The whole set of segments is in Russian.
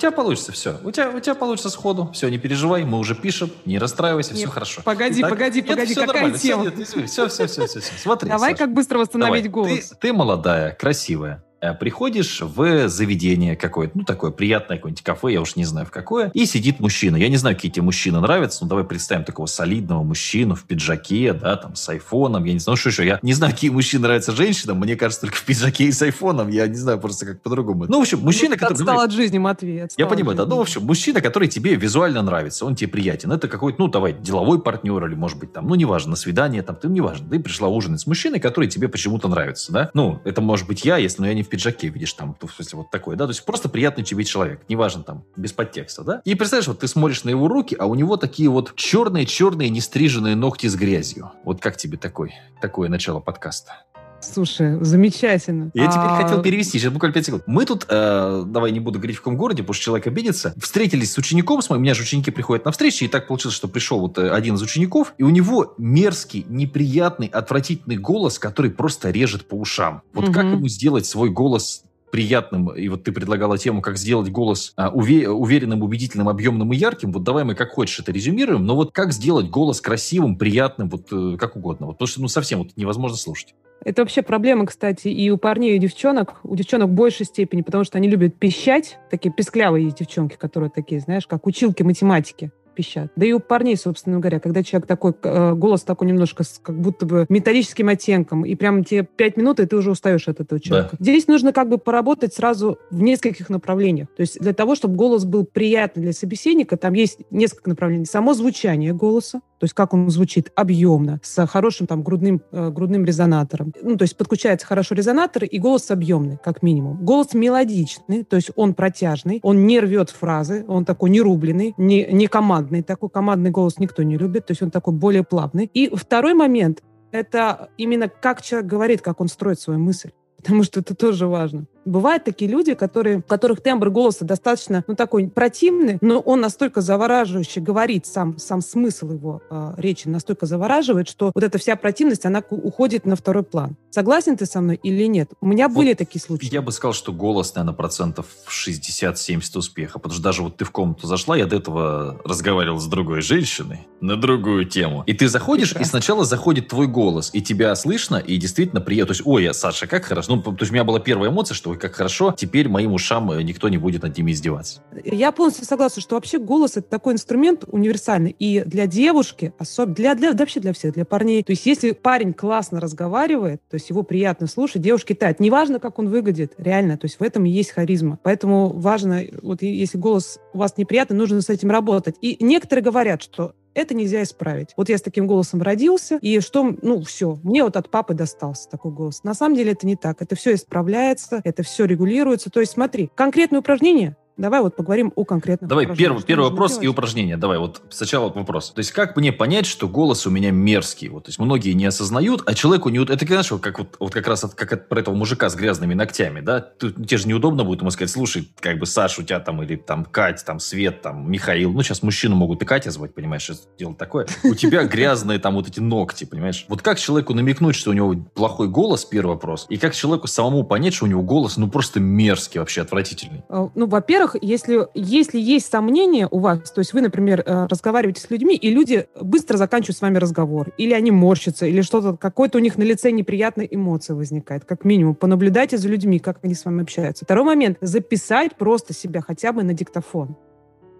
У тебя получится все. У тебя, у тебя получится сходу. Все, не переживай, мы уже пишем, не расстраивайся, Нет, все хорошо. Погоди, Так? погоди, Нет, погоди, всё какая тема? Все, нет, все, все, все, все, все. Смотри, Давай Саша, как быстро восстановить давай. голос. Ты, ты молодая, красивая. Э, Приходишь в заведение какое-то, ну, такое приятное какое-нибудь кафе, я уж не знаю в какое, и сидит мужчина. Я не знаю, какие тебе мужчины нравятся, но давай представим такого солидного мужчину в пиджаке, да, там, с айфоном, я не знаю, ну, что еще, я не знаю, какие мужчины нравятся женщинам, мне кажется, только в пиджаке и с айфоном, я не знаю просто как по-другому. Ну, в общем, мужчина, Ну, который... Отстал от жизни, Матвей. Я понимаю, да. Ну, в общем, мужчина, который тебе визуально нравится, он тебе приятен. Это какой-то, ну, давай, деловой партнер или, может быть, там, ну, неважно, на свидание, там, ты, ну, неважно. Ты пришла ужинать с мужчиной, который тебе почему-то нравится, да? Ну, это может быть я, если, ну, я не в пиджаке, видишь, там, в смысле, вот такой, да? То есть просто приятный тебе человек, неважно, там, без подтекста, да? И представляешь, вот ты смотришь на его руки, а у него такие вот черные-черные нестриженные ногти с грязью. Вот как тебе такой, такое начало подкаста? Слушай, замечательно. Я теперь А, хотел перевести, сейчас буквально 5 секунд. Мы тут, э, давай не буду говорить в каком городе, потому что человек обидится, встретились с учеником, с моим, у меня же ученики приходят на встречи, и так получилось, что пришел вот э, один из учеников, и у него мерзкий, неприятный, отвратительный голос, который просто режет по ушам. Вот как Мгм. ему сделать свой голос приятным, и вот ты предлагала тему, как сделать голос а, уве- уверенным, убедительным, объемным и ярким, вот давай мы как хочешь это резюмируем, но вот как сделать голос красивым, приятным, вот э, как угодно, вот, потому что ну совсем вот невозможно слушать. Это вообще проблема, кстати, и у парней, и у девчонок. У девчонок в большей степени, потому что они любят пищать. Такие песклявые девчонки, которые такие, знаешь, как училки математики пищат. Да и у парней, собственно говоря, когда человек такой, э, голос такой немножко с как будто бы металлическим оттенком, и прям тебе пять минут, и ты уже устаешь от этого человека. Здесь нужно как бы поработать сразу в нескольких направлениях. То есть для того, чтобы голос был приятный для собеседника, там есть несколько направлений. Само звучание голоса, то есть как он звучит объемно, с хорошим там грудным, э, грудным резонатором. Ну, то есть подключается хорошо резонатор, и голос объемный, как минимум. Голос мелодичный, то есть он протяжный, он не рвет фразы, он такой не рубленый, не, не командный. Такой командный голос никто не любит, то есть он такой более плавный. И второй момент — это именно как человек говорит, как он строит свою мысль. Потому что это тоже важно. Бывают такие люди, которые, у которых тембр голоса достаточно, ну, такой противный, но он настолько завораживающе говорит, сам, сам смысл его э, речи настолько завораживает, что вот эта вся противность, она уходит на второй план. Согласен ты со мной или нет? У меня Вот были такие случаи. Я бы сказал, что голос, наверное, процентов 60-70 успеха. Потому что даже вот ты в комнату зашла, я до этого разговаривал с другой женщиной на другую тему. И ты заходишь, Прекрасно. и сначала заходит твой голос, и тебя слышно, и действительно приятно. То есть, ой, я, Саша, как хорошо. Ну, то есть у меня была первая эмоция, что ой, как хорошо, теперь моим ушам э, никто не будет над ними издеваться. Я полностью согласна, что вообще голос это такой инструмент универсальный и для девушки, особенно для, для вообще для всех, для парней. То есть если парень классно разговаривает, то есть его приятно слушать, девушке тает. Неважно, как он выглядит, реально, то есть в этом и есть харизма. Поэтому важно, вот если голос у вас неприятный, нужно с этим работать. И некоторые говорят, что это нельзя исправить. Вот я с таким голосом родился, и что, ну, все, мне вот от папы достался такой голос. На самом деле это не так. Это все исправляется, это все регулируется. То есть смотри, конкретное упражнение, давай вот поговорим о конкретных Давай, первый, первый вопрос и делать? упражнение. Давай, вот сначала вот вопрос. То есть, как мне понять, что голос у меня мерзкий? Вот, то есть, многие не осознают, а человеку не... Это, знаешь, вот как, вот, вот как раз от, как от, про этого мужика с грязными ногтями, да? Тут, тебе же неудобно будет ему сказать, слушай, как бы, Саш, у тебя там, или там Кать, там Свет, там Михаил. Ну, сейчас мужчину могут и Катя звать, понимаешь, что дело такое. У тебя грязные там вот эти ногти, понимаешь? Вот как человеку намекнуть, что у него плохой голос, первый вопрос, и как человеку самому понять, что у него голос, ну, просто мерзкий вообще, отвратительный. Э, Ну, во-первых, если, если есть сомнения у вас, то есть вы, например, э, разговариваете с людьми, и люди быстро заканчивают с вами разговор, или они морщатся, или что-то, какой-то у них на лице неприятная эмоция возникает, как минимум. Понаблюдайте за людьми, как они с вами общаются. Второй момент — записать просто себя хотя бы на диктофон.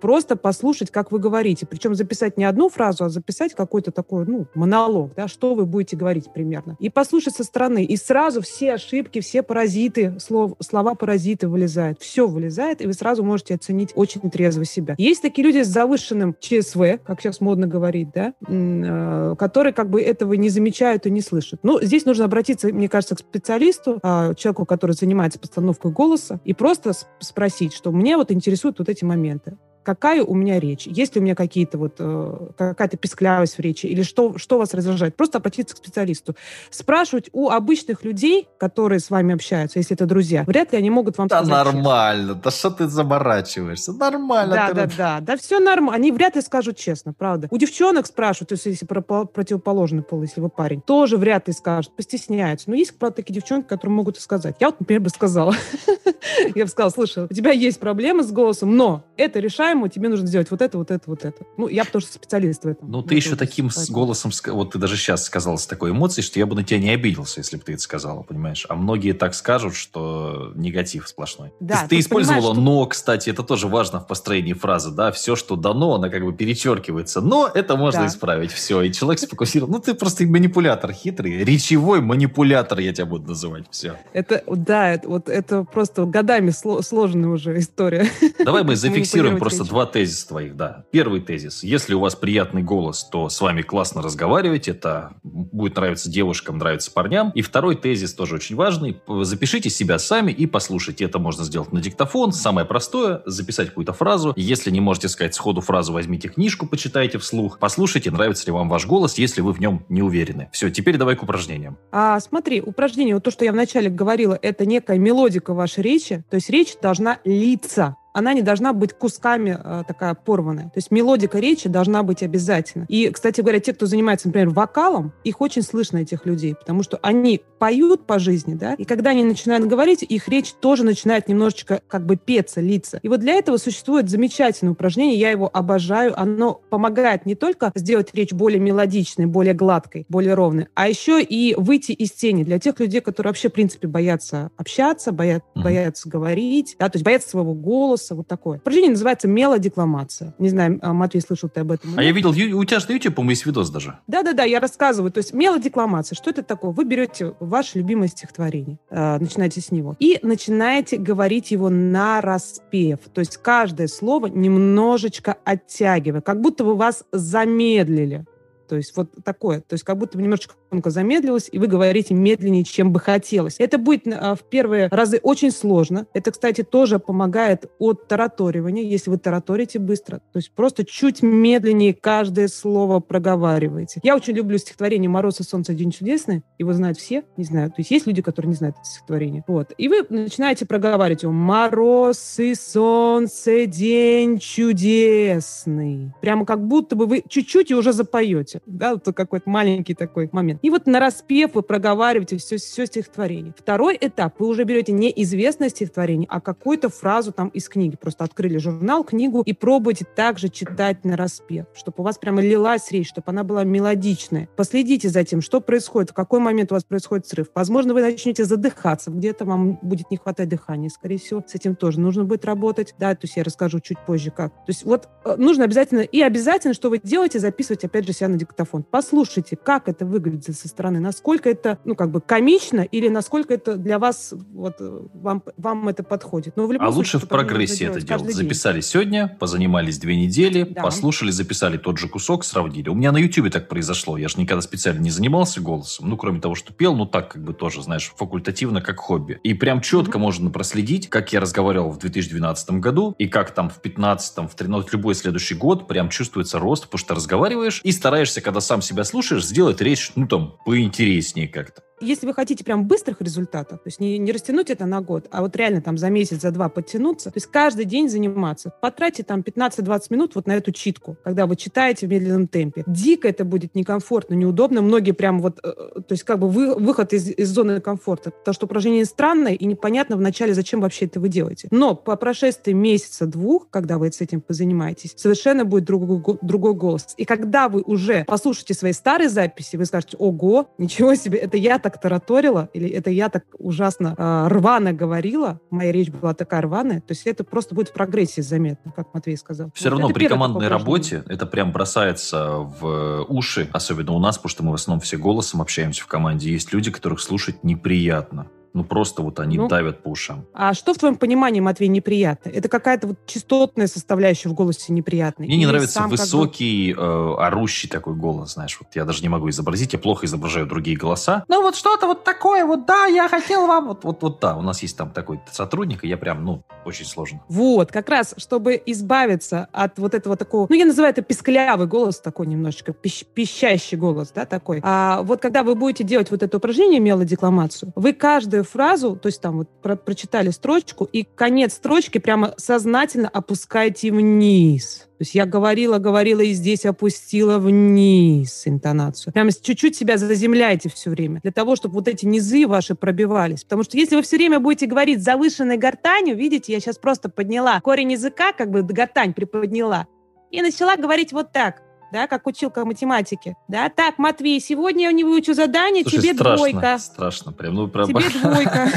Просто послушать, как вы говорите. Причем записать не одну фразу, а записать какой-то такой, ну, монолог, да, что вы будете говорить примерно. И послушать со стороны. И сразу все ошибки, все паразиты, слов, слова-паразиты вылезают. Все вылезает, и вы сразу можете оценить очень трезво себя. Есть такие люди с завышенным ЧСВ, как сейчас модно говорить, да, э, которые как бы этого не замечают и не слышат. Ну, здесь нужно обратиться, мне кажется, к специалисту, а, человеку, который занимается постановкой голоса, и просто спросить, что мне вот интересуют вот эти моменты. Какая у меня речь, есть ли у меня какие-то вот, э, какая-то писклявость в речи, или что, что вас раздражает. Просто обратиться к специалисту. Спрашивать у обычных людей, которые с вами общаются, если это друзья, вряд ли они могут вам да сказать. Да нормально, да что ты заморачиваешься, нормально. Да, ты... да, да, да, все нормально. Они вряд ли скажут честно, правда. У девчонок спрашивают, то есть если про противоположный пол, если вы парень, тоже вряд ли скажут, постесняются. Но есть, правда, такие девчонки, которые могут и сказать. Я вот, например, бы сказала. Я бы сказала, слушай, у тебя есть проблемы с голосом, но это решаемо, тебе нужно сделать вот это, вот это, вот это. Ну, я тоже специалист в этом. Ну, ты еще таким с голосом, вот ты даже сейчас сказала с такой эмоцией, что я бы на тебя не обиделся, если бы ты это сказала, понимаешь? А многие так скажут, что негатив сплошной. Да, ты, ты использовала что... «но», кстати, это тоже важно в построении фразы, да, все, что дано, оно как бы перечеркивается, но это можно да. исправить, все, и человек сфокусирован. Ну, ты просто манипулятор хитрый, речевой манипулятор, я тебя буду называть, все. Это, да, это, вот это просто годами сложная уже история. Давай мы зафиксируем просто два тезиса твоих, да. Первый тезис. Если у вас приятный голос, то с вами классно разговаривать. Это будет нравиться девушкам, нравится парням. И второй тезис тоже очень важный. Запишите себя сами и послушайте. Это можно сделать на диктофон. Самое простое – записать какую-то фразу. Если не можете сказать сходу фразу, возьмите книжку, почитайте вслух. Послушайте, нравится ли вам ваш голос, если вы в нем не уверены. Все, теперь давай к упражнениям. А, смотри, упражнение, вот то, что я вначале говорила, это некая мелодика вашей речи. То есть речь должна литься она не должна быть кусками э, такая порванная. То есть мелодика речи должна быть обязательно. И, кстати говоря, те, кто занимается, например, вокалом, их очень слышно, этих людей, потому что они поют по жизни, да, и когда они начинают говорить, их речь тоже начинает немножечко как бы петься, литься. И вот для этого существует замечательное упражнение, я его обожаю, оно помогает не только сделать речь более мелодичной, более гладкой, более ровной, а еще и выйти из тени для тех людей, которые вообще, в принципе, боятся общаться, боят, mm-hmm. боятся говорить, да, то есть боятся своего голоса, голоса, вот такое. Упражнение называется мелодекламация. Не знаю, а, Матвей, слышал ты об этом? А я видел, у тебя же на YouTube, по-моему, есть видос даже. Да-да-да, я рассказываю. То есть мелодекламация, что это такое? Вы берете ваше любимое стихотворение, э, начинаете с него, и начинаете говорить его на распев. То есть каждое слово немножечко оттягивая, как будто бы вас замедлили. То есть вот такое. То есть как будто бы немножечко замедлилось, и вы говорите медленнее, чем бы хотелось. Это будет а, в первые разы очень сложно. Это, кстати, тоже помогает от тараторивания, если вы тараторите быстро. То есть просто чуть медленнее каждое слово проговариваете. Я очень люблю стихотворение «Мороз и солнце, день чудесный». Его знают все, не знаю. То есть есть люди, которые не знают это стихотворение. Вот. И вы начинаете проговаривать его «Мороз и солнце, день чудесный». Прямо как будто бы вы чуть-чуть и уже запоете да, вот какой-то маленький такой момент. И вот на распев вы проговариваете все, все стихотворение. Второй этап, вы уже берете не известное стихотворение, а какую-то фразу там из книги. Просто открыли журнал, книгу и пробуйте также читать на распев, чтобы у вас прямо лилась речь, чтобы она была мелодичная. Последите за тем, что происходит, в какой момент у вас происходит срыв. Возможно, вы начнете задыхаться, где-то вам будет не хватать дыхания, скорее всего. С этим тоже нужно будет работать. Да, то есть я расскажу чуть позже, как. То есть вот э, нужно обязательно, и обязательно, что вы делаете, записывать, опять же, себя на диктофон. Послушайте, как это выглядит со стороны, насколько это, ну, как бы комично или насколько это для вас, вот, вам, вам это подходит. Но в любом а случае, лучше в прогрессе это делать. Записали сегодня, позанимались две недели, да. послушали, записали тот же кусок, сравнили. У меня на YouTube так произошло. Я же никогда специально не занимался голосом. Ну, кроме того, что пел, ну, так как бы тоже, знаешь, факультативно, как хобби. И прям четко mm-hmm. можно проследить, как я разговаривал в 2012 году, и как там в 2015, в 2013, любой следующий год прям чувствуется рост, потому что разговариваешь и стараешься, когда сам себя слушаешь, сделать речь, ну, там, поинтереснее как-то если вы хотите прям быстрых результатов, то есть не, не растянуть это на год, а вот реально там за месяц, за два подтянуться, то есть каждый день заниматься, потратьте там 15-20 минут вот на эту читку, когда вы читаете в медленном темпе. Дико это будет некомфортно, неудобно. Многие прям вот, э, э, то есть как бы вы, выход из, из зоны комфорта, потому что упражнение странное и непонятно вначале, зачем вообще это вы делаете. Но по прошествии месяца-двух, когда вы с этим позанимаетесь, совершенно будет другой, другой голос. И когда вы уже послушаете свои старые записи, вы скажете, ого, ничего себе, это я так так тараторила, или это я так ужасно э, рвано говорила, моя речь была такая рваная, то есть это просто будет в прогрессии заметно, как Матвей сказал. Все вот равно при командной работе это прям бросается в уши, особенно у нас, потому что мы в основном все голосом общаемся в команде. Есть люди, которых слушать неприятно Ну, просто вот они Ну. давят по ушам. А что в твоем понимании, Матвей, неприятно? Это какая-то вот частотная составляющая в голосе неприятная? Мне не Или нравится сам как бы- высокий, э, орущий такой голос, знаешь. Вот я даже не могу изобразить, я плохо изображаю другие голоса. Ну, вот что-то вот такое, вот да, я хотел вам. Вот, вот, вот да, у нас есть там такой сотрудник, и я прям, ну, очень сложно. Вот, как раз, чтобы избавиться от вот этого такого, ну, я называю это писклявый голос такой немножечко, пищ- пищащий голос, да, такой. А вот когда вы будете делать вот это упражнение, мелодекламацию, вы каждую фразу, то есть там вот про- прочитали строчку, и конец строчки прямо сознательно опускаете вниз. То есть я говорила, говорила и здесь опустила вниз интонацию. Прямо чуть-чуть себя заземляете все время, для того, чтобы вот эти низы ваши пробивались. Потому что если вы все время будете говорить завышенной гортанью, видите, я сейчас просто подняла корень языка, как бы гортань приподняла, и начала говорить вот так, да, как училка математики. Да, так, Матвей, сегодня я не выучу задание, Слушай, тебе страшно, двойка. страшно прям. Ну, прям... Тебе двойка.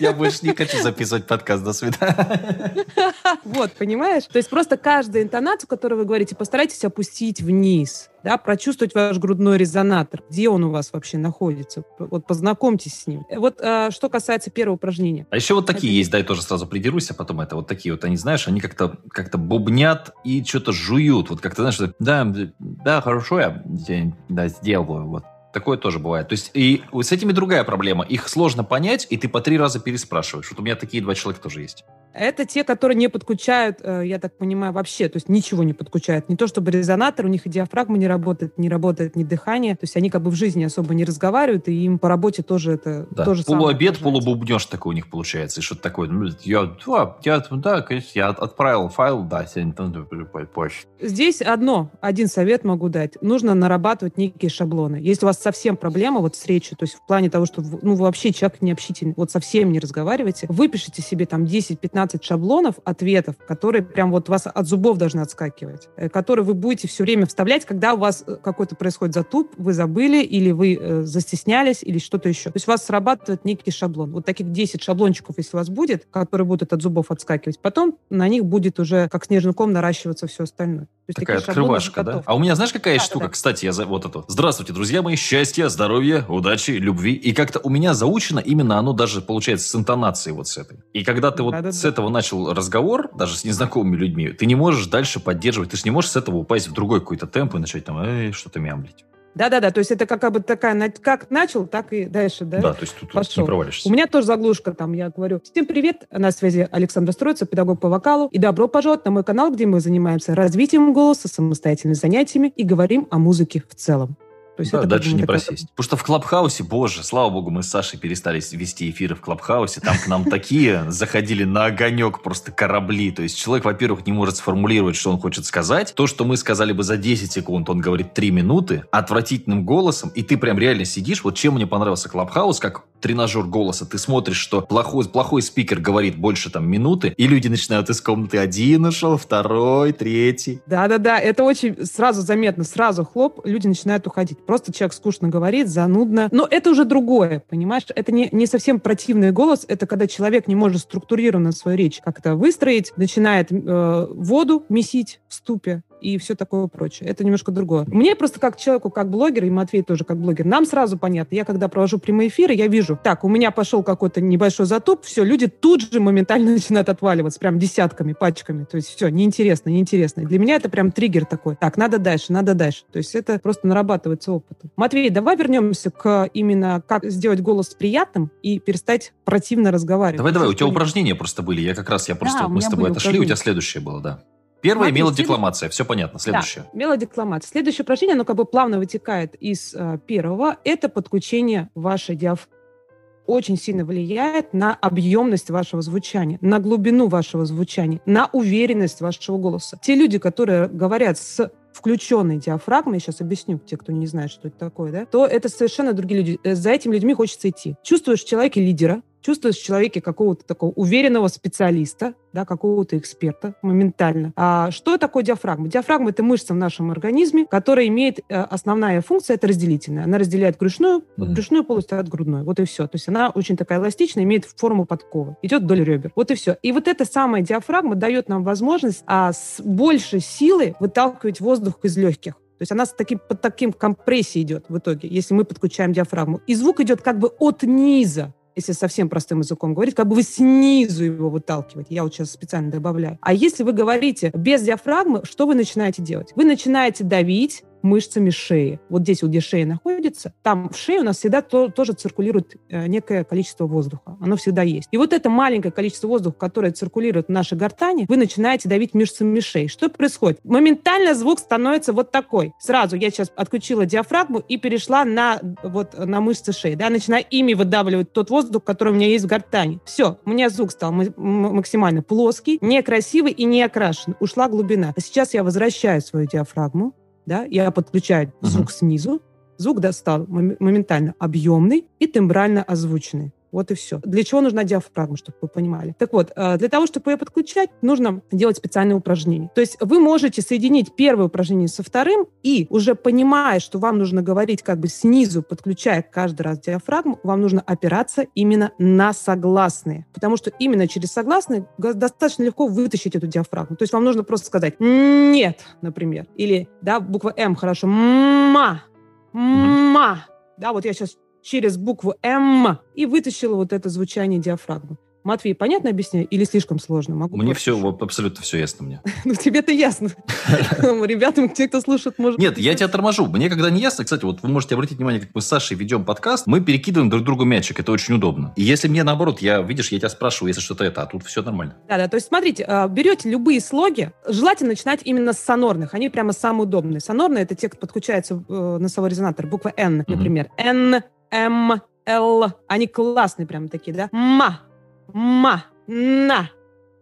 Я больше не хочу записывать подкаст. До свидания. Вот, понимаешь? То есть просто каждую интонацию, которую вы говорите, постарайтесь опустить вниз, да, прочувствовать ваш грудной резонатор, где он у вас вообще находится. Вот познакомьтесь с ним. Вот а, что касается первого упражнения. А еще вот такие Это- есть, дай тоже сразу придерусь, а потом это вот такие вот, они, знаешь, они как-то как бубнят и что-то жуют. Вот как-то, знаешь, да, да, хорошо, я да, сделаю. Вот. Такое тоже бывает. То есть и с этими другая проблема. Их сложно понять, и ты по три раза переспрашиваешь. Вот у меня такие два человека тоже есть. Это те, которые не подключают, э, я так понимаю, вообще, то есть ничего не подключают. Не то чтобы резонатор, у них и диафрагма не работает, не работает ни дыхание. То есть они как бы в жизни особо не разговаривают, и им по работе тоже это Да. тоже Полуобед, полубубнеж такой у них получается. И что-то такое. Ну, Я, да, я, да, конечно, я отправил файл, да, сегодня там, позже. Здесь одно, один совет могу дать. Нужно нарабатывать некие шаблоны. Если у вас совсем проблема вот с речью, то есть в плане того, что ну, вы вообще человек не общительный, вот совсем не разговариваете, выпишите себе там 10-15 шаблонов ответов, которые прям вот вас от зубов должны отскакивать, э, которые вы будете все время вставлять, когда у вас э, какой-то происходит затуп, вы забыли или вы э, застеснялись или что-то еще. То есть у вас срабатывает некий шаблон. Вот таких 10 шаблончиков, если у вас будет, которые будут от зубов отскакивать, потом на них будет уже как снежный ком наращиваться все остальное. Есть Такая такие шаблоны открывашка, да? А у меня знаешь, какая Да, да, штука? да. Кстати, я за вот это. Здравствуйте, друзья мои. Счастья, здоровья, удачи, любви. И как-то у меня заучено именно оно даже получается с интонацией вот с этой. И когда ты вот Да-да-да. с этого начал разговор, даже с незнакомыми людьми, ты не можешь дальше поддерживать. Ты же не можешь с этого упасть в другой какой-то темп и начать там, эй, что-то мямлить. Да-да-да, то есть это как бы такая, как начал, так и дальше, да? Да, то есть тут, тут Пошел. не провалишься. У меня тоже заглушка там, я говорю, всем привет, на связи Александр Строица, педагог по вокалу, и добро пожаловать на мой канал, где мы занимаемся развитием голоса, самостоятельными занятиями и говорим о музыке в целом. То есть Да, это дальше не просесть. Потому что в Клабхаусе, боже, слава богу, мы с Сашей перестали вести эфиры в Клабхаусе. Там к нам такие заходили на огонек просто корабли. То есть человек, во-первых, не может сформулировать, что он хочет сказать. То, что мы сказали бы за 10 секунд, он говорит 3 минуты отвратительным голосом. И ты прям реально сидишь. Вот чем мне понравился Клабхаус, как тренажер голоса. Ты смотришь, что плохой, плохой спикер говорит больше там минуты, и люди начинают из комнаты один ушел, второй, третий. Да-да-да, это очень сразу заметно, сразу хлоп, люди начинают уходить. Просто человек скучно говорит, занудно. Но это уже другое, понимаешь? Это не, не совсем противный голос, это когда человек не может структурированно свою речь как-то выстроить, начинает э, воду месить в ступе и все такое прочее. Это немножко другое. Мне просто как человеку, как блогер, и Матвей тоже как блогер, нам сразу понятно. Я когда провожу прямые эфиры, я вижу, так, у меня пошел какой-то небольшой затуп, все, люди тут же моментально начинают отваливаться, прям десятками, пачками. То есть все, неинтересно, неинтересно. И Для меня это прям триггер такой. Так, надо дальше, надо дальше. То есть это просто нарабатывается опытом. Матвей, давай вернемся к именно как сделать голос приятным и перестать противно разговаривать. Давай, давай, у тебя упражнения просто были. Я как раз, я просто, Да, вот мы с тобой отошли, у тебя следующее было, да. Первое Смотри, имела следующее- декламация, все понятно. Следующее. Да, мелодекламация. Следующее упражнение, оно как бы плавно вытекает из э, первого. Это подключение вашей диафрагмы. Очень сильно влияет на объемность вашего звучания, на глубину вашего звучания, на уверенность вашего голоса. Те люди, которые говорят с включенной диафрагмой, сейчас объясню, те, кто не знает, что это такое, да, то это совершенно другие люди. Э, За этими людьми хочется идти. Чувствуешь в человеке лидера, чувствуешь в человеке какого-то такого уверенного специалиста, да, какого-то эксперта моментально. А что такое диафрагма? Диафрагма – это мышца в нашем организме, которая имеет э, основная функция – это разделительная. Она разделяет брюшную, Мгм. брюшную полость от грудной. Вот и все. То есть она очень такая эластичная, имеет форму подковы. Идет вдоль ребер. Вот и все. И вот эта самая диафрагма дает нам возможность а, с большей силой выталкивать воздух из легких. То есть она с таким, под таким компрессией идет в итоге, если мы подключаем диафрагму. И звук идет как бы от низа. Если совсем простым языком говорить, как бы вы снизу его выталкиваете. Я вот сейчас специально добавляю. А если вы говорите без диафрагмы, что вы начинаете делать? Вы начинаете давить, мышцами шеи. Вот здесь, вот где шея находится, там в шее у нас всегда то, тоже циркулирует э, некое количество воздуха. Оно всегда есть. И вот это маленькое количество воздуха, которое циркулирует в нашей гортани, вы начинаете давить мышцами шеи. Что происходит? Моментально звук становится вот такой. Сразу я сейчас отключила диафрагму и перешла на, вот, на мышцы шеи. Да, начинаю ими выдавливать тот воздух, который у меня есть в гортани. Все, у меня звук стал максимально плоский, некрасивый и не окрашен. Ушла глубина. А сейчас я возвращаю свою диафрагму, да, я подключаю звук uh-huh. снизу, звук достал моментально объемный и тембрально озвученный. Вот и все. Для чего нужна диафрагма, чтобы вы понимали? Так вот, э, для того, чтобы ее подключать, нужно делать специальные упражнения. То есть вы можете соединить первое упражнение со вторым и уже понимая, что вам нужно говорить как бы снизу, подключая каждый раз диафрагму, вам нужно опираться именно на согласные. Потому что именно через согласные достаточно легко вытащить эту диафрагму. То есть вам нужно просто сказать «нет», например. Или, да, буква «М» хорошо «ма», «ма». Да, вот я сейчас через букву «М» и вытащила вот это звучание диафрагмы. Матвей, понятно объясняю или слишком сложно? Могу мне все, вот, абсолютно все ясно мне. ну, тебе-то ясно. Ребятам, те, кто слушает, может... Нет, я тебя торможу. Мне когда не ясно, кстати, вот вы можете обратить внимание, как мы с Сашей ведем подкаст, мы перекидываем друг другу мячик, это очень удобно. И если мне наоборот, я, видишь, я тебя спрашиваю, если что-то это, а тут все нормально. Да-да, то есть смотрите, а, берете любые слоги, желательно начинать именно с сонорных, они прямо самые удобные. Сонорные – это те, кто подключается э, носовой резонатор, буква «Н», например. «Н», М, Л. Они классные прям такие, да? Ма, ма, на.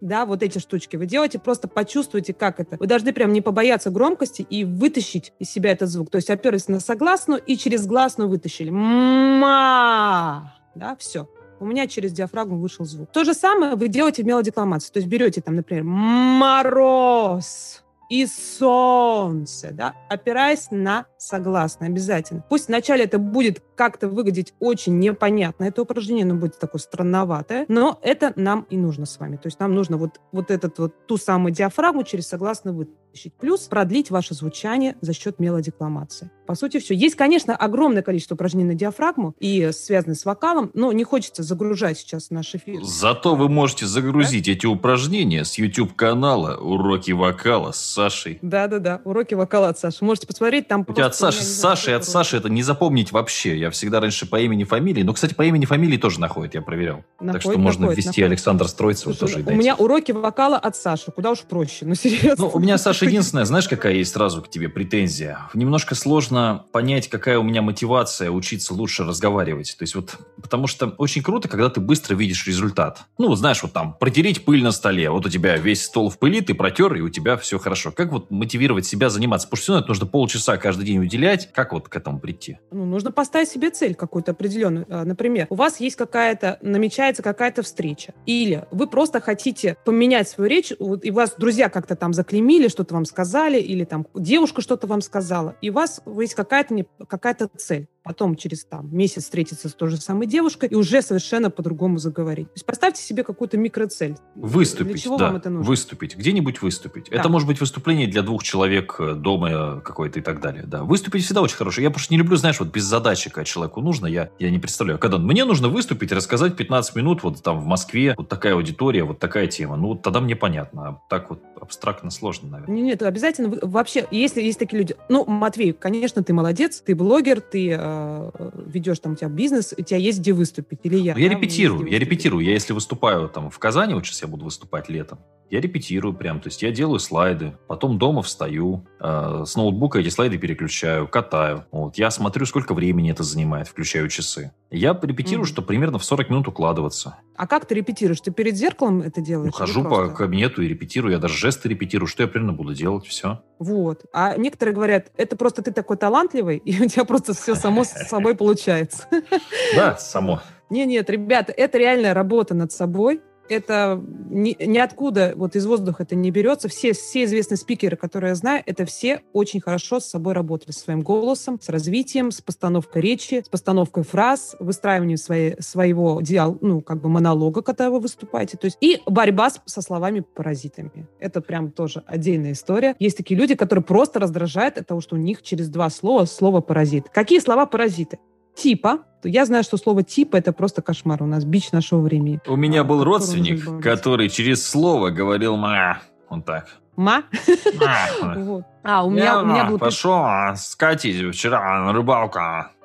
Да, вот эти штучки вы делаете, просто почувствуйте, как это. Вы должны прям не побояться громкости и вытащить из себя этот звук. То есть оперлись на согласную и через гласную вытащили. Ма. Да, все. У меня через диафрагму вышел звук. То же самое вы делаете в мелодикламации. То есть берете там, например, мороз и солнце, да, опираясь на согласное обязательно. Пусть вначале это будет как-то выглядеть очень непонятно, это упражнение, оно будет такое странноватое, но это нам и нужно с вами. То есть нам нужно вот, вот этот вот ту самую диафрагму через согласное вытащить. Плюс продлить ваше звучание за счет мелодикламации. По сути, все. Есть, конечно, огромное количество упражнений на диафрагму и связанные с вокалом, но не хочется загружать сейчас наш эфир. Зато вы можете загрузить да? эти упражнения с YouTube-канала «Уроки вокала» с Сашей. Да-да-да, «Уроки вокала» от Саши. Можете посмотреть, там... У тебя от Саши, с Сашей, от Саши это не запомнить вообще. Я всегда раньше по имени, фамилии. Но, кстати, по имени, фамилии тоже находит, я проверял. Находит, так что можно находит, ввести находит. Александр Стройцева тоже. У меня уроки вокала от Саши. Куда уж проще, ну серьезно. Ну, у меня, Саша, единственное, знаешь, какая есть сразу к тебе претензия? Немножко сложно понять, какая у меня мотивация учиться лучше разговаривать. То есть вот, потому что очень круто, когда ты быстро видишь результат. Ну, знаешь, вот там, протереть пыль на столе. Вот у тебя весь стол в пыли, ты протер, и у тебя все хорошо. Как вот мотивировать себя заниматься? Потому что все это нужно полчаса каждый день уделять. Как вот к этому прийти? Ну, нужно поставить себе цель какую-то определенную. А, например, у вас есть какая-то, намечается какая-то встреча. Или вы просто хотите поменять свою речь, вот, и вас друзья как-то там заклемили, что-то вам сказали, или там девушка что-то вам сказала, и у вас есть какая-то какая-то цель потом через там, месяц встретиться с той же самой девушкой и уже совершенно по-другому заговорить. То есть поставьте себе какую-то микроцель. Выступить, для чего да, вам это нужно? Выступить, где-нибудь выступить. Да. Это может быть выступление для двух человек э, дома какое-то и так далее. Да. Выступить всегда очень хорошо. Я просто не люблю, знаешь, вот без задачи, когда человеку нужно, я, я не представляю. Когда мне нужно выступить, рассказать 15 минут, вот там в Москве, вот такая аудитория, вот такая тема. Ну, вот тогда мне понятно. А так вот абстрактно сложно, наверное. Нет, нет обязательно. Вообще, если есть такие люди... Ну, Матвей, конечно, ты молодец, ты блогер, ты э, Э, ведешь там у тебя бизнес, у тебя есть где выступить, или я. Я да, репетирую, я репетирую. Я если выступаю там в Казани, вот сейчас я буду выступать летом, я репетирую прям, то есть я делаю слайды, потом дома встаю, э, с ноутбука эти слайды переключаю, катаю. Вот, я смотрю, сколько времени это занимает, включаю часы. Я репетирую, mm-hmm. что примерно в 40 минут укладываться. А как ты репетируешь? Ты перед зеркалом это делаешь? Ну, хожу по кабинету и репетирую, я даже жесты репетирую, что я примерно буду делать, все. Вот. А некоторые говорят, это просто ты такой талантливый, и у тебя просто все само собой получается. Да, само. Нет, нет, ребята, это реальная работа над собой это ни, ниоткуда вот из воздуха это не берется. Все, все известные спикеры, которые я знаю, это все очень хорошо с собой работали, со своим голосом, с развитием, с постановкой речи, с постановкой фраз, выстраиванием своей, своего диал, ну, как бы монолога, когда вы выступаете. То есть и борьба с, со словами-паразитами. Это прям тоже отдельная история. Есть такие люди, которые просто раздражают от того, что у них через два слова слово «паразит». Какие слова «паразиты»? Типа Я знаю, что слово «тип» — это просто кошмар. У нас бич нашего времени. У меня а, был родственник, который через слово говорил «ма». Он так. Ма? А, у меня, у меня был... Пошел скатить вчера на рыбалку.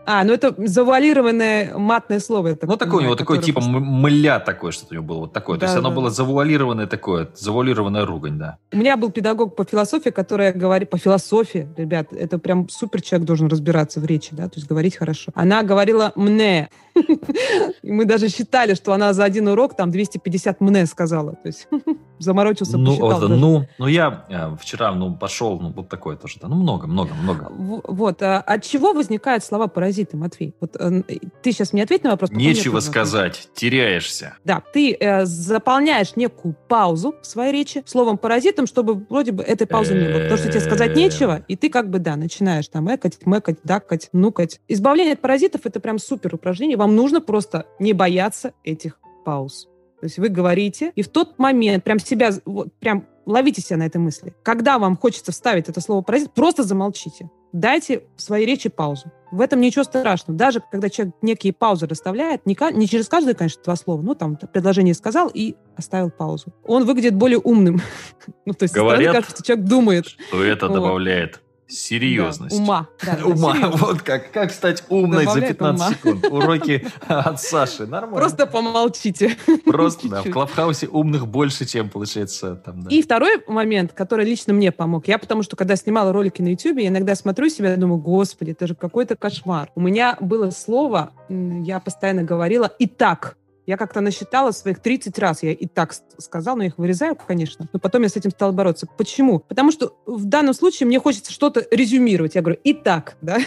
А, ну это завуалированное матное слово. Я ну, такое у него такое, типа просто... мля такое, что-то у него было вот такое. Да, То есть да, оно было завуалированное такое, завуалированная ругань, да. У меня был педагог по философии, которая говорит... По философии, ребят, это прям супер человек должен разбираться в речи, да, то есть говорить хорошо. Она говорила «мне». И мы даже считали, что она за один урок там 250 «мне» сказала. То есть заморочился, ну, посчитал. Это, ну, ну, я э, вчера ну, пошел, ну, вот такое тоже. Да. Ну, много, много, много. Вот. А от чего возникают слова паразиты, Матвей? Вот э, ты сейчас мне ответь на вопрос. Нечего сказать, теряешься. Да, ты э, заполняешь некую паузу в своей речи словом паразитом, чтобы вроде бы этой паузы не было. Потому что тебе сказать нечего, и ты как бы, да, начинаешь там экать, мэкать, дакать, нукать. Избавление от паразитов — это прям супер упражнение. Вам нужно просто не бояться этих пауз. То есть вы говорите, и в тот момент прям себя, вот, прям ловите себя на этой мысли. Когда вам хочется вставить это слово паразит, просто замолчите. Дайте в своей речи паузу. В этом ничего страшного. Даже когда человек некие паузы расставляет, не, не через каждое, конечно, два слова, ну, там, предложение сказал и оставил паузу. Он выглядит более умным. ну, то есть, Говорят, кажется, что человек думает. Что это вот. добавляет Серьезность. Да, ума. Да, да, ума. Вот как, как стать умной Добавляет за 15 ума. секунд. Уроки от Саши. Нормально. Просто помолчите. Просто, да. В Клабхаусе умных больше, чем, получается, там, да. И второй момент, который лично мне помог. Я потому что, когда снимала ролики на YouTube, я иногда смотрю себя и думаю, господи, это же какой-то кошмар. У меня было слово, я постоянно говорила «и так». Я как-то насчитала своих 30 раз, я и так сказала, но я их вырезаю, конечно, но потом я с этим стала бороться. Почему? Потому что в данном случае мне хочется что-то резюмировать. Я говорю, и так, да,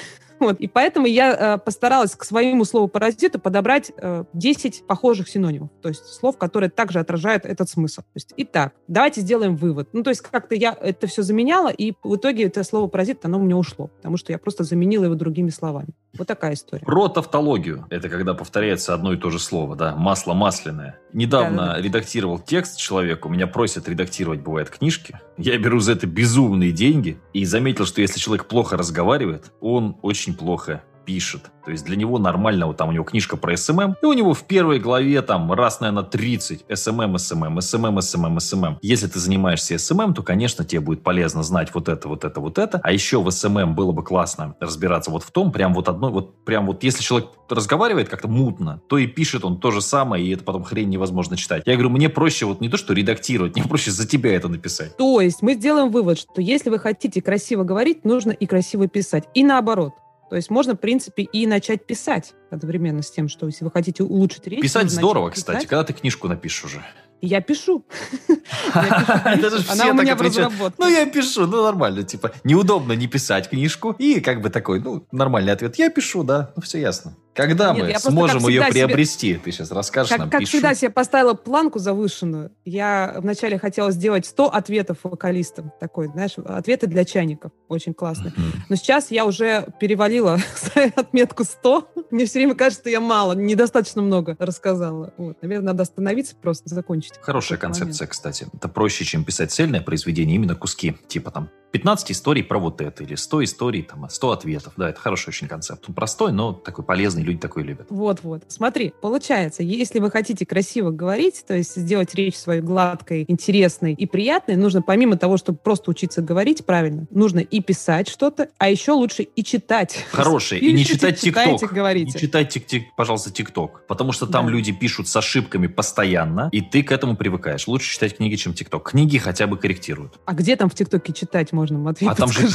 Вот. И поэтому я э, постаралась к своему слову паразиту подобрать э, 10 похожих синонимов, то есть слов, которые также отражают этот смысл. То есть, итак, давайте сделаем вывод. Ну, то есть как-то я это все заменяла, и в итоге это слово паразит, оно у меня ушло, потому что я просто заменила его другими словами. Вот такая история. Про тавтологию. Это когда повторяется одно и то же слово, да? Масло масляное. Недавно да, да, да. редактировал текст человеку, меня просят редактировать, бывает, книжки. Я беру за это безумные деньги и заметил, что если человек плохо разговаривает, он очень плохо пишет. То есть для него нормально, вот там у него книжка про SMM, и у него в первой главе там раз, наверное, 30 SMM, SMM, SMM, SMM, SMM. Если ты занимаешься SMM, то, конечно, тебе будет полезно знать вот это, вот это, вот это. А еще в SMM было бы классно разбираться вот в том, прям вот одной, вот прям вот если человек разговаривает как-то мутно, то и пишет он то же самое, и это потом хрень невозможно читать. Я говорю, мне проще вот не то, что редактировать, мне проще за тебя это написать. То есть мы сделаем вывод, что если вы хотите красиво говорить, нужно и красиво писать. И наоборот. То есть можно, в принципе, и начать писать одновременно с тем, что если вы хотите улучшить речь... Писать здорово, кстати, когда ты книжку напишешь уже. Я пишу. Она у меня в разработке. Ну, я пишу, ну, нормально. Типа, неудобно не писать книжку. И как бы такой, ну, нормальный ответ. Я пишу, да, ну, все ясно. Когда Нет, мы сможем ее приобрести? Себе... Ты сейчас расскажешь как, нам. Как пишу. всегда себе поставила планку завышенную. Я вначале хотела сделать 100 ответов вокалистам. Такой, знаешь, ответы для чайников. Очень классно. Но сейчас я уже перевалила отметку 100. Мне все время кажется, что я мало, недостаточно много рассказала. Вот. Наверное, надо остановиться, просто закончить. Хорошая концепция, момент. кстати. Это проще, чем писать цельное произведение, именно куски. Типа там 15 историй про вот это, или 100 историй, там, 100 ответов. Да, это хороший очень концепт. Он простой, но такой полезный, люди такой любят. Вот-вот. Смотри, получается, если вы хотите красиво говорить, то есть сделать речь свою гладкой, интересной и приятной, нужно помимо того, чтобы просто учиться говорить правильно, нужно и писать что-то, а еще лучше и читать. Хороший. И не читать ТикТок. Не читать, тик пожалуйста, ТикТок. Потому что там да. люди пишут с ошибками постоянно, и ты к этому привыкаешь. Лучше читать книги, чем ТикТок. Книги хотя бы корректируют. А где там в ТикТоке читать можно, Матвей? А там же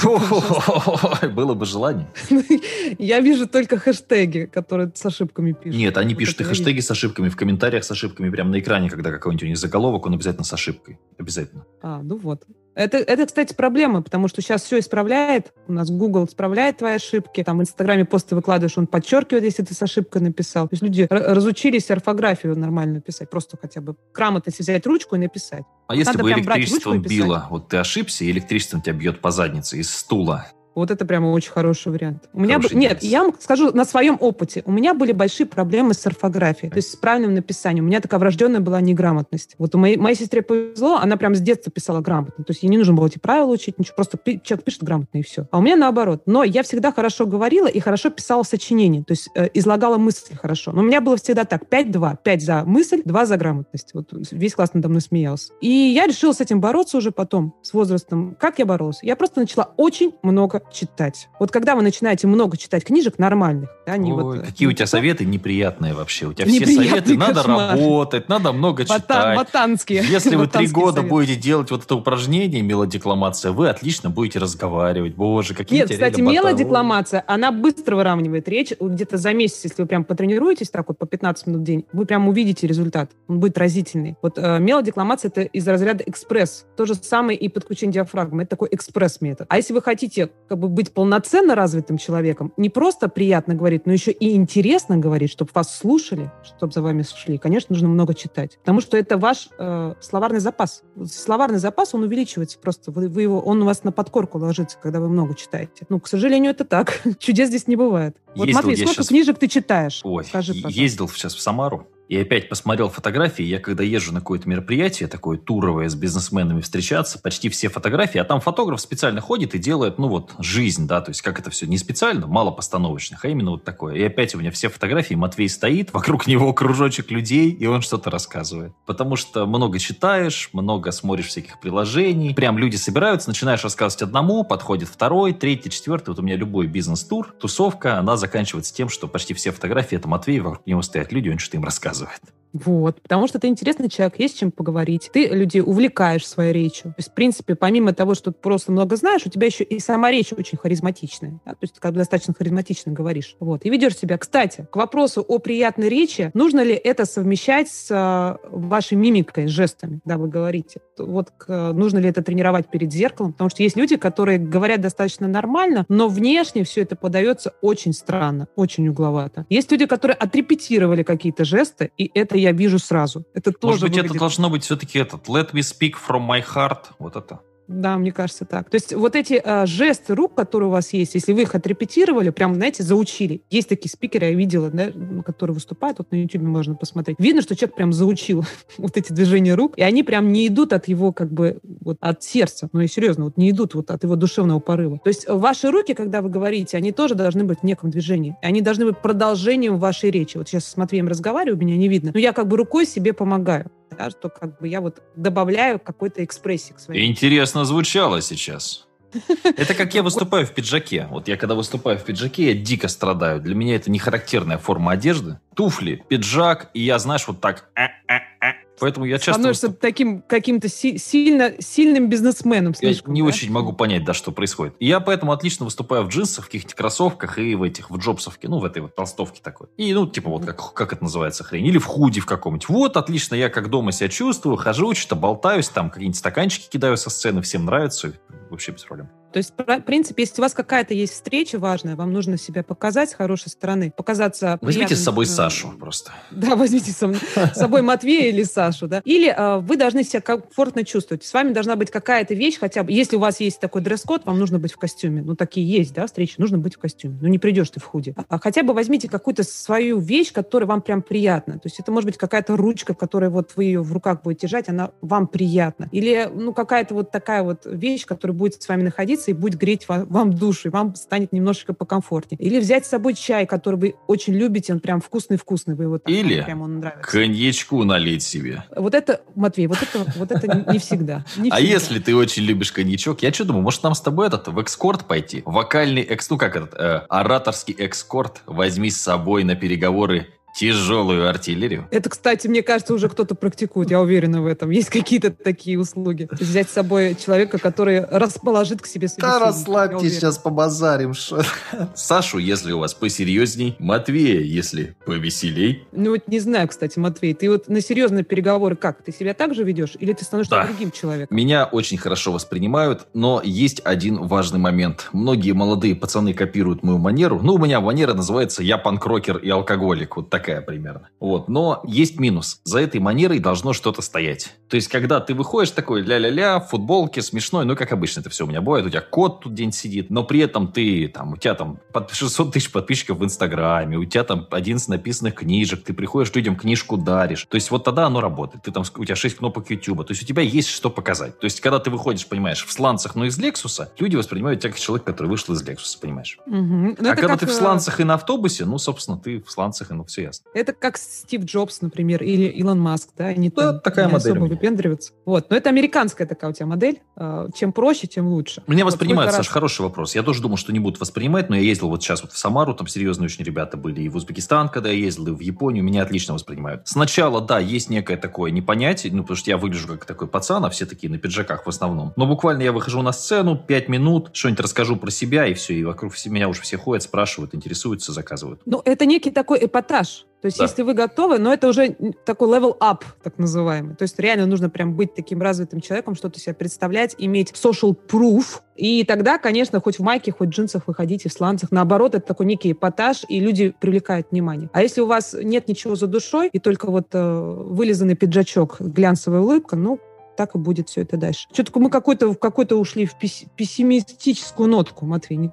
было бы желание. Я вижу только хэштеги, которые с ошибками пишут. Нет, они пишут и хэштеги с ошибками, в комментариях с ошибками, прямо на экране, когда какой-нибудь у них заголовок, он обязательно с ошибкой. Обязательно. А, ну вот. Это, это, кстати, проблема, потому что сейчас все исправляет. У нас Google исправляет твои ошибки. Там в Инстаграме посты выкладываешь, он подчеркивает, если ты с ошибкой написал. То есть люди разучились орфографию нормально писать. Просто хотя бы грамотно взять ручку и написать. А если бы электричеством било, вот ты ошибся, и электричеством тебя бьет по заднице из стула, Вот это прямо очень хороший вариант. У меня б... Нет, я вам скажу на своем опыте. У меня были большие проблемы с орфографией, то есть с правильным написанием. У меня такая врожденная была неграмотность. Вот у моей, моей сестре повезло, она прям с детства писала грамотно. То есть ей не нужно было эти правила учить, ничего, просто пи- человек пишет грамотно и все. А у меня наоборот. Но я всегда хорошо говорила и хорошо писала сочинения, то есть э, излагала мысли хорошо. Но у меня было всегда так, 5-2. 5 за мысль, 2 за грамотность. Вот весь класс надо мной смеялся. И я решила с этим бороться уже потом, с возрастом. Как я боролась? Я просто начала очень много читать. Вот когда вы начинаете много читать книжек нормальных, да, не Ой, вот, э, какие у тебя советы неприятные вообще? У тебя все советы, надо кошмар. работать, надо много Бота, читать. Ботанские. Если вы три года советы. будете делать вот это упражнение мелодекламация, вы отлично будете разговаривать. Боже, какие Нет, кстати, мелодекламация, она быстро выравнивает речь. Где-то за месяц, если вы прям потренируетесь так вот по 15 минут в день, вы прям увидите результат. Он будет разительный. Вот э, мелодекламация это из разряда экспресс. То же самое и подключение диафрагмы. Это такой экспресс-метод. А если вы хотите как бы быть полноценно развитым человеком, не просто приятно говорить, но еще и интересно говорить, чтобы вас слушали, чтобы за вами шли, конечно, нужно много читать. Потому что это ваш э, словарный запас. Словарный запас, он увеличивается просто. Вы, вы его, он у вас на подкорку ложится, когда вы много читаете. Ну, к сожалению, это так. Чудес здесь не бывает. Вот, ездил Матвей, сколько сейчас... книжек ты читаешь? Ой, Скажи, ездил сейчас в Самару. И опять посмотрел фотографии. Я когда езжу на какое-то мероприятие, такое туровое, с бизнесменами встречаться, почти все фотографии, а там фотограф специально ходит и делает, ну вот, жизнь, да, то есть как это все, не специально, мало постановочных, а именно вот такое. И опять у меня все фотографии, Матвей стоит, вокруг него кружочек людей, и он что-то рассказывает. Потому что много читаешь, много смотришь всяких приложений, прям люди собираются, начинаешь рассказывать одному, подходит второй, третий, четвертый. Вот у меня любой бизнес-тур, тусовка, она заканчивается тем, что почти все фотографии это Матвей, вокруг него стоят люди, он что-то им рассказывает рассказывает. Вот, потому что ты интересный человек, есть чем поговорить. Ты людей увлекаешь своей речью. То есть, в принципе, помимо того, что ты просто много знаешь, у тебя еще и сама речь очень харизматичная. Да? То есть, ты как бы достаточно харизматично говоришь. Вот. И ведешь себя. Кстати, к вопросу о приятной речи, нужно ли это совмещать с а, вашей мимикой, жестами, да, вы говорите. Вот к, нужно ли это тренировать перед зеркалом? Потому что есть люди, которые говорят достаточно нормально, но внешне все это подается очень странно, очень угловато. Есть люди, которые отрепетировали какие-то жесты, и это я вижу сразу. Это Может тоже быть, выглядит... это должно быть все-таки этот «Let me speak from my heart», вот это. Да, мне кажется так. То есть вот эти э, жесты рук, которые у вас есть, если вы их отрепетировали, прям, знаете, заучили. Есть такие спикеры, я видела, да, которые выступают, вот на YouTube можно посмотреть. Видно, что человек прям заучил вот эти движения рук, и они прям не идут от его как бы вот от сердца, ну и серьезно, вот не идут вот от его душевного порыва. То есть ваши руки, когда вы говорите, они тоже должны быть в неком движении. Они должны быть продолжением вашей речи. Вот сейчас с Матвеем разговариваю, меня не видно, но я как бы рукой себе помогаю да, что как бы я вот добавляю какой-то экспрессии к своей. Интересно звучало сейчас. Это как я выступаю в пиджаке. Вот я когда выступаю в пиджаке, я дико страдаю. Для меня это не характерная форма одежды. Туфли, пиджак, и я, знаешь, вот так э, э, э, Поэтому я часто... Становишься выступ... таким каким-то си- сильно, сильным бизнесменом слишком, Я не да? очень могу понять, да, что происходит. И я поэтому отлично выступаю в джинсах, в каких-то кроссовках и в этих, в джобсовке, ну, в этой вот толстовке такой. И, ну, типа, вот как, как это называется хрень. Или в худи в каком-нибудь. Вот, отлично, я как дома себя чувствую, хожу, что-то болтаюсь, там какие-нибудь стаканчики кидаю со сцены, всем нравится, вообще без проблем. То есть, в принципе, если у вас какая-то есть встреча важная, вам нужно себя показать с хорошей стороны, показаться... Возьмите с собой Сашу просто. Да, возьмите с собой Матвея или Сашу, да. Или э, вы должны себя комфортно чувствовать. С вами должна быть какая-то вещь, хотя бы, если у вас есть такой дресс-код, вам нужно быть в костюме. Ну, такие есть, да, встречи, нужно быть в костюме. Ну, не придешь ты в худи. А хотя бы возьмите какую-то свою вещь, которая вам прям приятна. То есть это может быть какая-то ручка, которая вот вы ее в руках будете держать, она вам приятна. Или, ну, какая-то вот такая вот вещь, которая будет с вами находиться, и будет греть вам душу, и вам станет немножечко покомфортнее. Или взять с собой чай, который вы очень любите, он прям вкусный-вкусный, вы его там, Или прям он нравится. коньячку налить себе. Вот это, Матвей, вот это, вот это не всегда. Не а если ты очень любишь коньячок, я что думаю, может нам с тобой этот в экскорт пойти? Вокальный экс, ну как этот, э, ораторский экскорт возьми с собой на переговоры Тяжелую артиллерию? Это, кстати, мне кажется, уже кто-то практикует, я уверена в этом. Есть какие-то такие услуги. Взять с собой человека, который расположит к себе Да расслабьте, сейчас побазарим. Шо. Сашу, если у вас посерьезней, Матвея, если повеселей. Ну вот не знаю, кстати, Матвей, ты вот на серьезные переговоры как? Ты себя так же ведешь? Или ты становишься да. другим человеком? Меня очень хорошо воспринимают, но есть один важный момент. Многие молодые пацаны копируют мою манеру. Ну, у меня манера называется «я панкрокер и алкоголик». Вот так такая примерно. Вот. Но есть минус. За этой манерой должно что-то стоять. То есть, когда ты выходишь такой ля-ля-ля, в футболке, смешной, ну, как обычно это все у меня бывает, у тебя кот тут день сидит, но при этом ты, там, у тебя там под 600 тысяч подписчиков в Инстаграме, у тебя там 11 написанных книжек, ты приходишь людям книжку даришь. То есть, вот тогда оно работает. Ты там, у тебя 6 кнопок YouTube. То есть, у тебя есть что показать. То есть, когда ты выходишь, понимаешь, в сланцах, но из Лексуса, люди воспринимают тебя как человек, который вышел из Лексуса, понимаешь? Ну, а когда как, ты в э, сланцах и на автобусе, ну, собственно, ты в сланцах, и ну, все ясно. Это как Стив Джобс, например, или Илон Маск, да, они Да, там такая не модель особо выпендриваются. Вот, но это американская такая у тебя модель. А, Чем проще, тем лучше. Меня Вот воспринимают, сколько Саш, хороший вопрос. Я тоже думал, что не будут воспринимать, но я ездил вот сейчас вот в Самару, там серьезные очень ребята были, и в Узбекистан, когда я ездил, и в Японию, меня отлично воспринимают. Сначала, да, есть некое такое непонятие, ну, потому что я выгляжу как такой пацан, а все такие на пиджаках в основном. Но буквально я выхожу на сцену, пять минут, что-нибудь расскажу про себя, и все, и вокруг меня уже все ходят, спрашивают, интересуются, заказывают. Ну, это некий такой эпатаж. То есть, Да. если вы готовы, но это уже такой level up, так называемый. То есть, реально нужно прям быть таким развитым человеком, что-то себя представлять, иметь social proof. И тогда, конечно, хоть в майке, хоть в джинсах выходите, в сланцах. Наоборот, это такой некий эпатаж, и люди привлекают внимание. А если у вас нет ничего за душой, и только вот э, вылизанный пиджачок, глянцевая улыбка, ну, так и будет все это дальше. Что-то мы какой-то в какой-то ушли в пес- пессимистическую нотку, Матвей. Ну,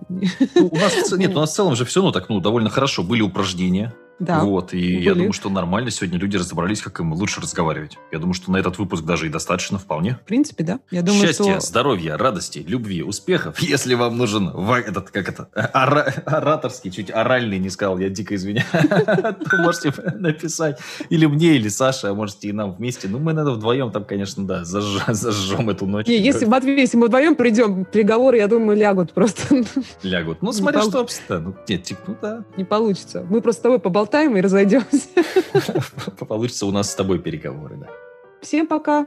у нас, нет, у нас в целом же все, ну, так, ну, довольно хорошо. Были упражнения, Да. Вот, и я были. думаю, что нормально сегодня люди разобрались, как им лучше разговаривать. Я думаю, что на этот выпуск даже и достаточно вполне. В принципе, да. Я думаю, Счастья, что... здоровья, радости, любви, успехов. Если вам нужен этот, как это, ора- ораторский, чуть оральный, не сказал, я дико извиняюсь, можете написать. Или мне, или Саше, а можете и нам вместе. Ну, мы, наверное, вдвоем там, конечно, да, зажжем, эту ночь. Не, если, Матвей, если мы вдвоем придем, переговоры, я думаю, лягут просто. Лягут. Ну, смотри, что обстоит. Ну, нет, типа, ну да. Не получится. Мы просто с тобой поболтаем и разойдемся. Получится у нас с тобой переговоры, да. Всем пока.